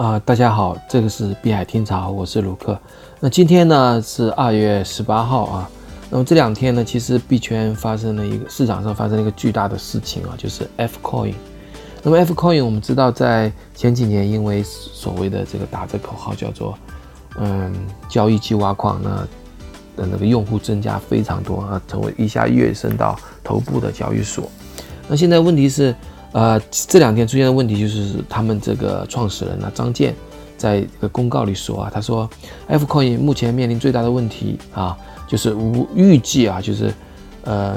啊，大家好，这个是碧海听潮，我是卢克。那今天呢是二月十八号啊。那么这两天呢，其实币圈发生了一个市场上发生了一个巨大的事情啊，就是 F Coin。那么 F Coin 我们知道，在前几年因为所谓的这个打着口号叫做嗯交易机挖矿，那的那个用户增加非常多啊，成为一下跃升到头部的交易所。那现在问题是。呃，这两天出现的问题就是他们这个创始人呢，张健，在一个公告里说啊，他说，F Coin 目前面临最大的问题啊，就是无预计啊，就是呃，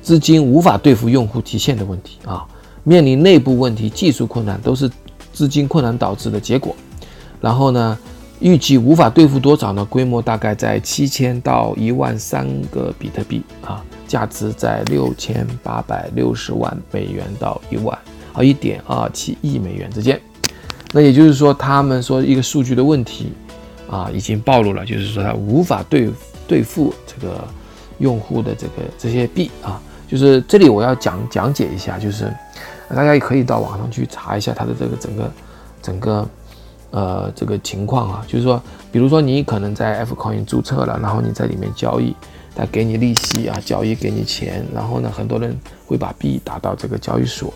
资金无法对付用户提现的问题啊，面临内部问题、技术困难，都是资金困难导致的结果。然后呢，预计无法对付多少呢？规模大概在七千到一万三个比特币啊。价值在六千八百六十万美元到一万啊一点二七亿美元之间。那也就是说，他们说一个数据的问题啊，已经暴露了，就是说它无法对对付这个用户的这个这些币啊。就是这里我要讲讲解一下，就是大家也可以到网上去查一下它的这个整个整个呃这个情况啊。就是说，比如说你可能在 F Coin 注册了，然后你在里面交易。他给你利息啊，交易给你钱，然后呢，很多人会把币打到这个交易所。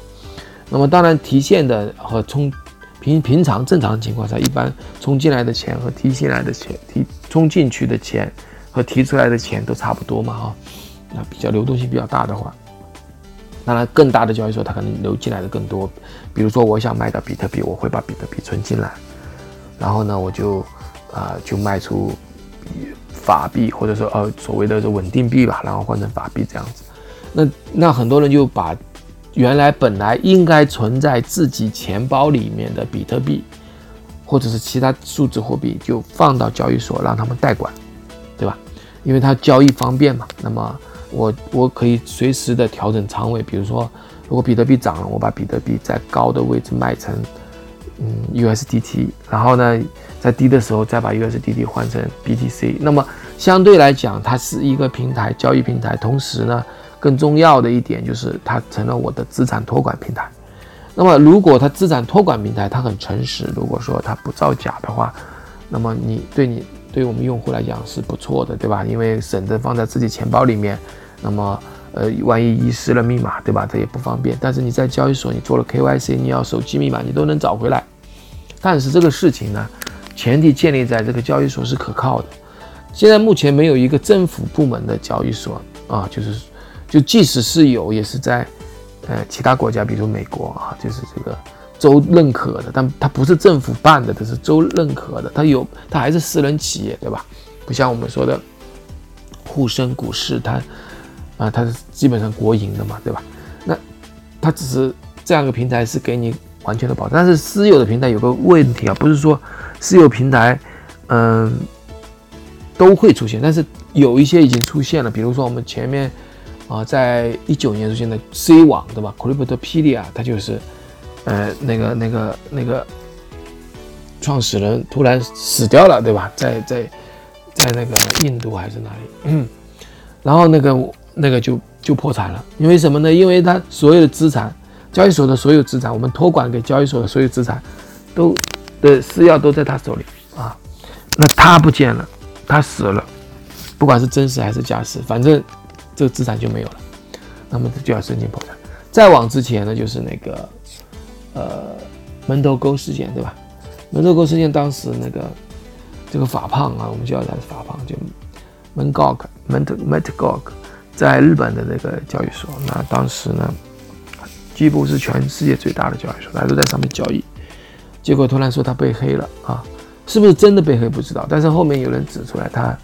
那么当然提现的和充平平常正常情况下，一般充进来的钱和提进来的钱，提充进去的钱和提出来的钱都差不多嘛哈。那比较流动性比较大的话，当然更大的交易所它可能流进来的更多。比如说我想卖到比特币，我会把比特币存进来，然后呢我就啊就卖出。法币或者说呃所谓的稳定币吧，然后换成法币这样子，那那很多人就把原来本来应该存在自己钱包里面的比特币，或者是其他数字货币，就放到交易所让他们代管，对吧？因为它交易方便嘛。那么我我可以随时的调整仓位，比如说如果比特币涨了，我把比特币在高的位置卖成嗯 USDT，然后呢。在低的时候再把 USDT 换成 BTC，那么相对来讲，它是一个平台交易平台。同时呢，更重要的一点就是它成了我的资产托管平台。那么如果它资产托管平台它很诚实，如果说它不造假的话，那么你对你对我们用户来讲是不错的，对吧？因为省着放在自己钱包里面，那么呃万一遗失了密码，对吧？这也不方便。但是你在交易所你做了 KYC，你要手机密码你都能找回来。但是这个事情呢？前提建立在这个交易所是可靠的。现在目前没有一个政府部门的交易所啊，就是就即使是有，也是在呃其他国家，比如美国啊，就是这个州认可的，但它不是政府办的，它是州认可的，它有它还是私人企业，对吧？不像我们说的沪深股市，它啊它是基本上国营的嘛，对吧？那它只是这样一个平台是给你完全的保障，但是私有的平台有个问题啊，不是说。私有平台，嗯，都会出现，但是有一些已经出现了，比如说我们前面啊，在一九年出现的 C 网，对吧？Cryptopedia，它就是，呃，那个那个那个创始人突然死掉了，对吧？在在在那个印度还是哪里？嗯，然后那个那个就就破产了，因为什么呢？因为他所有的资产，交易所的所有资产，我们托管给交易所的所有资产都。的私钥都在他手里啊，那他不见了，他死了，不管是真实还是假实，反正这个资产就没有了，那么他就要申请破产。再往之前呢，就是那个呃门头沟事件，对吧？门头沟事件当时那个这个法胖啊，我们叫他法胖，就门 g o k 门头 m e t g o k 在日本的那个交易所，那当时呢，几乎是全世界最大的交易所，大家都在上面交易。结果突然说他被黑了啊，是不是真的被黑不知道，但是后面有人指出来，他，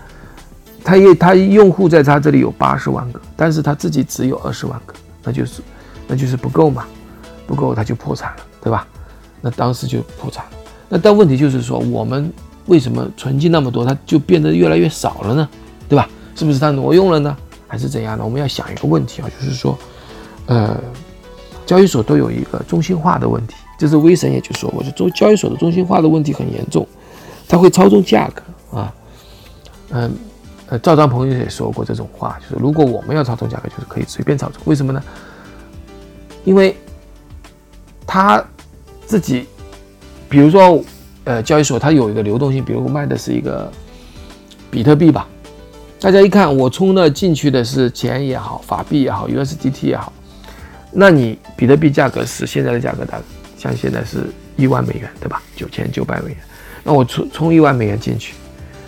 他也他用户在他这里有八十万个，但是他自己只有二十万个，那就是，那就是不够嘛，不够他就破产了，对吧？那当时就破产了。那但问题就是说，我们为什么存进那么多，它就变得越来越少了呢？对吧？是不是他挪用了呢？还是怎样的？我们要想一个问题啊，就是说，呃，交易所都有一个中心化的问题。就是威神也就说过，就中交易所的中心化的问题很严重，它会操纵价格啊，嗯，呃，赵章鹏也说过这种话，就是如果我们要操纵价格，就是可以随便操纵，为什么呢？因为他自己，比如说呃交易所它有一个流动性，比如卖的是一个比特币吧，大家一看我充的进去的是钱也好，法币也好，USDT 也好，那你比特币价格是现在的价格大概像现在是一万美元对吧？九千九百美元，那我充充一万美元进去，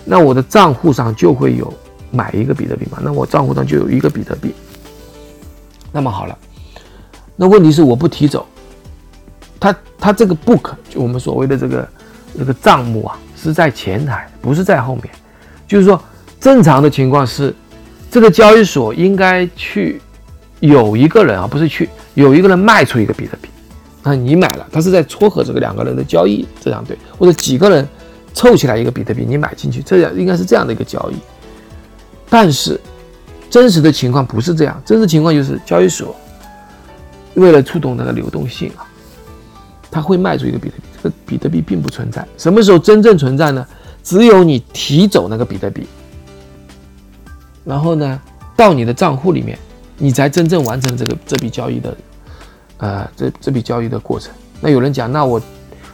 那我的账户上就会有买一个比特币嘛？那我账户上就有一个比特币。那么好了，那问题是我不提走。它它这个 book 就我们所谓的这个这个账目啊，是在前台，不是在后面。就是说，正常的情况是，这个交易所应该去有一个人啊，不是去有一个人卖出一个比特币，那你买了，他是在撮合这个两个人的交易，这样对，或者几个人凑起来一个比特币，你买进去，这样应该是这样的一个交易。但是真实的情况不是这样，真实情况就是交易所为了触动那个流动性啊。他会卖出一个比特币，这个比特币并不存在。什么时候真正存在呢？只有你提走那个比特币，然后呢，到你的账户里面，你才真正完成这个这笔交易的，呃，这这笔交易的过程。那有人讲，那我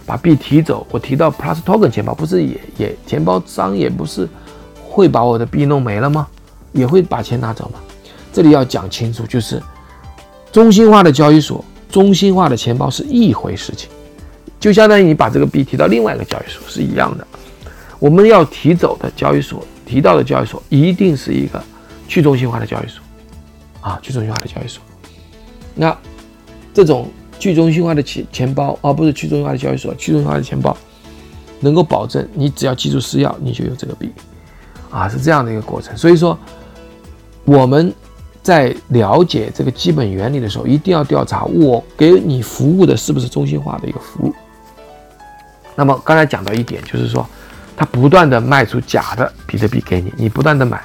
把币提走，我提到 Plus Token 钱包，不是也也钱包商也不是会把我的币弄没了吗？也会把钱拿走吗？这里要讲清楚，就是中心化的交易所。中心化的钱包是一回事情，就相当于你把这个币提到另外一个交易所是一样的。我们要提走的交易所，提到的交易所一定是一个去中心化的交易所，啊，去中心化的交易所。那这种去中心化的钱钱包，而不是去中心化的交易所，去中心化的钱包能够保证你只要记住私钥，你就有这个币，啊，是这样的一个过程。所以说，我们。在了解这个基本原理的时候，一定要调查我给你服务的是不是中心化的一个服务。那么刚才讲到一点，就是说，他不断的卖出假的比特币给你，你不断的买，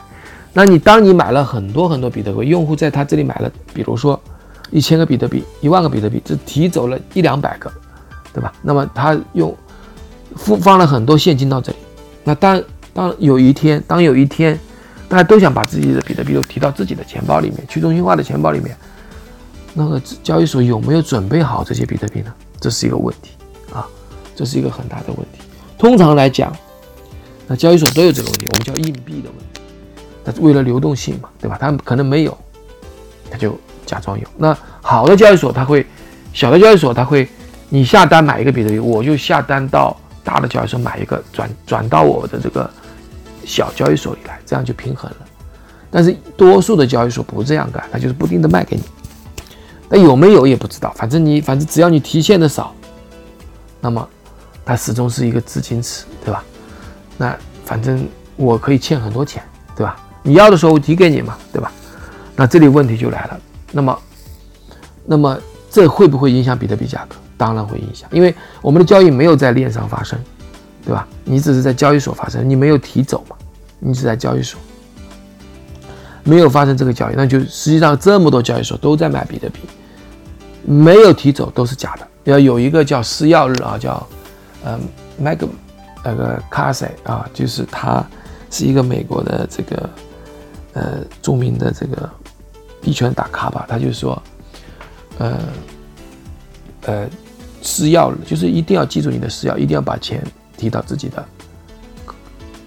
那你当你买了很多很多比特币，用户在他这里买了，比如说一千个比特币、一万个比特币，只提走了一两百个，对吧？那么他用放放了很多现金到这里，那当当有一天，当有一天。大家都想把自己的比特币都提到自己的钱包里面，去中心化的钱包里面。那个交易所有没有准备好这些比特币呢？这是一个问题啊，这是一个很大的问题。通常来讲，那交易所都有这个问题，我们叫硬币的问题。那为了流动性嘛，对吧？他可能没有，他就假装有。那好的交易所，他会小的交易所，他会你下单买一个比特币，我就下单到大的交易所买一个，转转到我的这个。小交易所里来，这样就平衡了。但是多数的交易所不这样干，它就是不停的卖给你。那有没有也不知道，反正你反正只要你提现的少，那么它始终是一个资金池，对吧？那反正我可以欠很多钱，对吧？你要的时候我提给你嘛，对吧？那这里问题就来了，那么那么这会不会影响比特币价格？当然会影响，因为我们的交易没有在链上发生。对吧？你只是在交易所发生，你没有提走嘛？你只在交易所没有发生这个交易，那就实际上这么多交易所都在买比特币，没有提走都是假的。要有一个叫私钥日啊，叫嗯 Mag 那个 c a s 啊，就是他是一个美国的这个呃著名的这个币圈大咖吧，他就说呃呃私钥就是一定要记住你的私钥，一定要把钱。提到自己的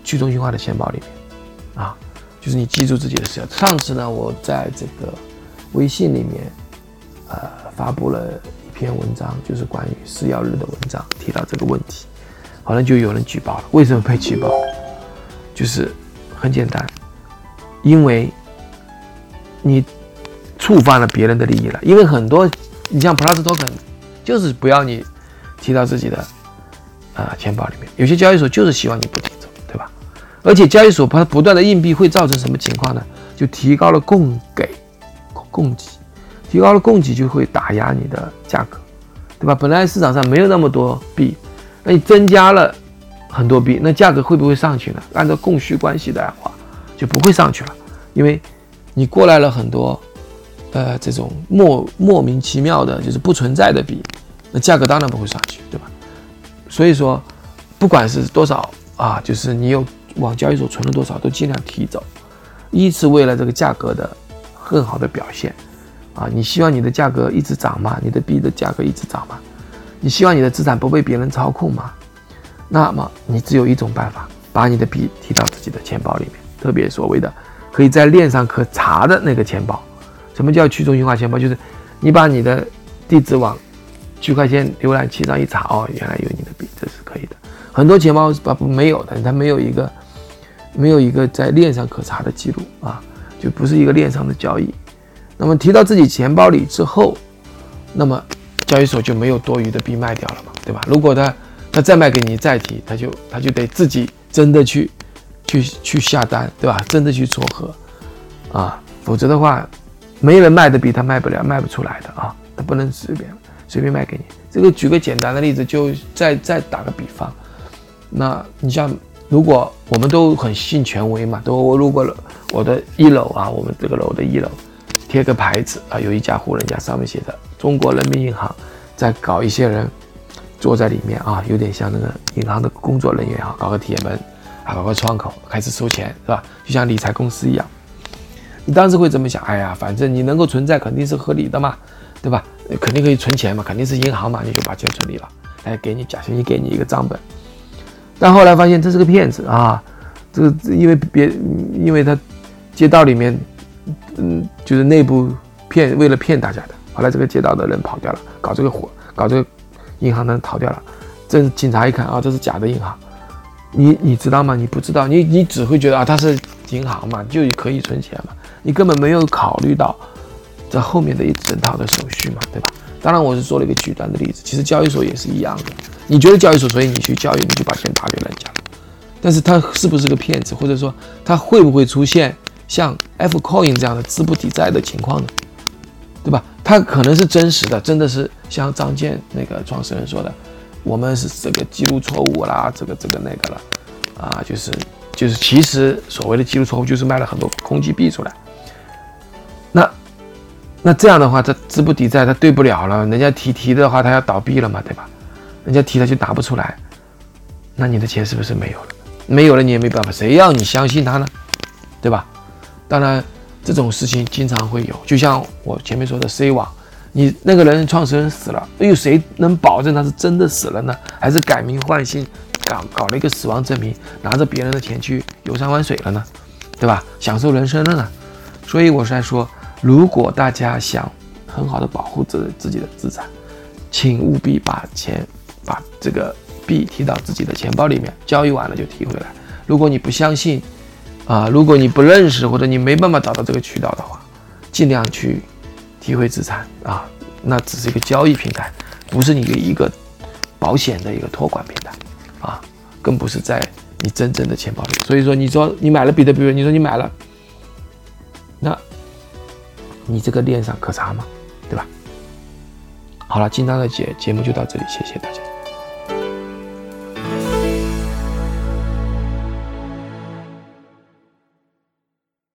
去中心化的钱包里面，啊，就是你记住自己的私钥。上次呢，我在这个微信里面，呃，发布了一篇文章，就是关于私钥日的文章，提到这个问题，好像就有人举报了。为什么被举报？就是很简单，因为你触犯了别人的利益了。因为很多，你像 Plus Token，就是不要你提到自己的。啊，钱包里面有些交易所就是希望你不提走，对吧？而且交易所它不断的硬币会造成什么情况呢？就提高了供给供给，提高了供给就会打压你的价格，对吧？本来市场上没有那么多币，那你增加了很多币，那价格会不会上去呢？按照供需关系的话，就不会上去了，因为你过来了很多，呃，这种莫莫名其妙的，就是不存在的币，那价格当然不会上去，对吧？所以说，不管是多少啊，就是你有往交易所存了多少，都尽量提走。一是为了这个价格的更好的表现啊，你希望你的价格一直涨吗？你的币的价格一直涨吗？你希望你的资产不被别人操控吗？那么你只有一种办法，把你的币提到自己的钱包里面，特别所谓的可以在链上可查的那个钱包。什么叫去中心化钱包？就是你把你的地址往区块链浏览器上一查，哦，原来有你的币，这是可以的。很多钱包是不没有的，它没有一个没有一个在链上可查的记录啊，就不是一个链上的交易。那么提到自己钱包里之后，那么交易所就没有多余的币卖掉了嘛，对吧？如果他他再卖给你再提，他就他就得自己真的去去去下单，对吧？真的去撮合啊，否则的话，没人卖的币他卖不了，卖不出来的啊，他不能随便随便卖给你。这个举个简单的例子，就再再打个比方，那你像如果我们都很信权威嘛，都我如果我的一楼啊，我们这个楼的一楼贴个牌子啊，有一家户人家上面写着中国人民银行在搞一些人。坐在里面啊，有点像那个银行的工作人员啊，搞个铁门，啊，搞个窗口，开始收钱，是吧？就像理财公司一样。你当时会怎么想？哎呀，反正你能够存在，肯定是合理的嘛，对吧？肯定可以存钱嘛，肯定是银行嘛，你就把钱存里了，哎，给你假设你给你一个账本。但后来发现这是个骗子啊，这个因为别因为他街道里面，嗯，就是内部骗，为了骗大家的。后来这个街道的人跑掉了，搞这个活，搞这个。银行呢逃掉了，这警察一看啊，这是假的银行，你你知道吗？你不知道，你你只会觉得啊，它是银行嘛，就可以存钱嘛，你根本没有考虑到这后面的一整套的手续嘛，对吧？当然我是做了一个极端的例子，其实交易所也是一样的，你觉得交易所，所以你去交易，你就把钱打给人家，但是他是不是个骗子，或者说他会不会出现像 F Coin 这样的资不抵债的情况呢？对吧？它可能是真实的，真的是像张健那个创始人说的，我们是这个记录错误啦，这个这个那个了，啊，就是就是其实所谓的记录错误就是卖了很多空击币出来。那那这样的话，他资不抵债，他对不了了，人家提提的话，他要倒闭了嘛，对吧？人家提他就拿不出来，那你的钱是不是没有了？没有了，你也没办法，谁要你相信他呢？对吧？当然。这种事情经常会有，就像我前面说的 C 网，你那个人创始人死了，哎呦，谁能保证他是真的死了呢？还是改名换姓，搞搞了一个死亡证明，拿着别人的钱去游山玩水了呢？对吧？享受人生了呢？所以我是在说，如果大家想很好的保护自自己的资产，请务必把钱把这个币提到自己的钱包里面，交易完了就提回来。如果你不相信，啊，如果你不认识或者你没办法找到这个渠道的话，尽量去提回资产啊。那只是一个交易平台，不是你的一个保险的一个托管平台啊，更不是在你真正的钱包里。所以说，你说你买了比特币，你说你买了，那你这个链上可查吗？对吧？好了，今天的节节目就到这里，谢谢大家。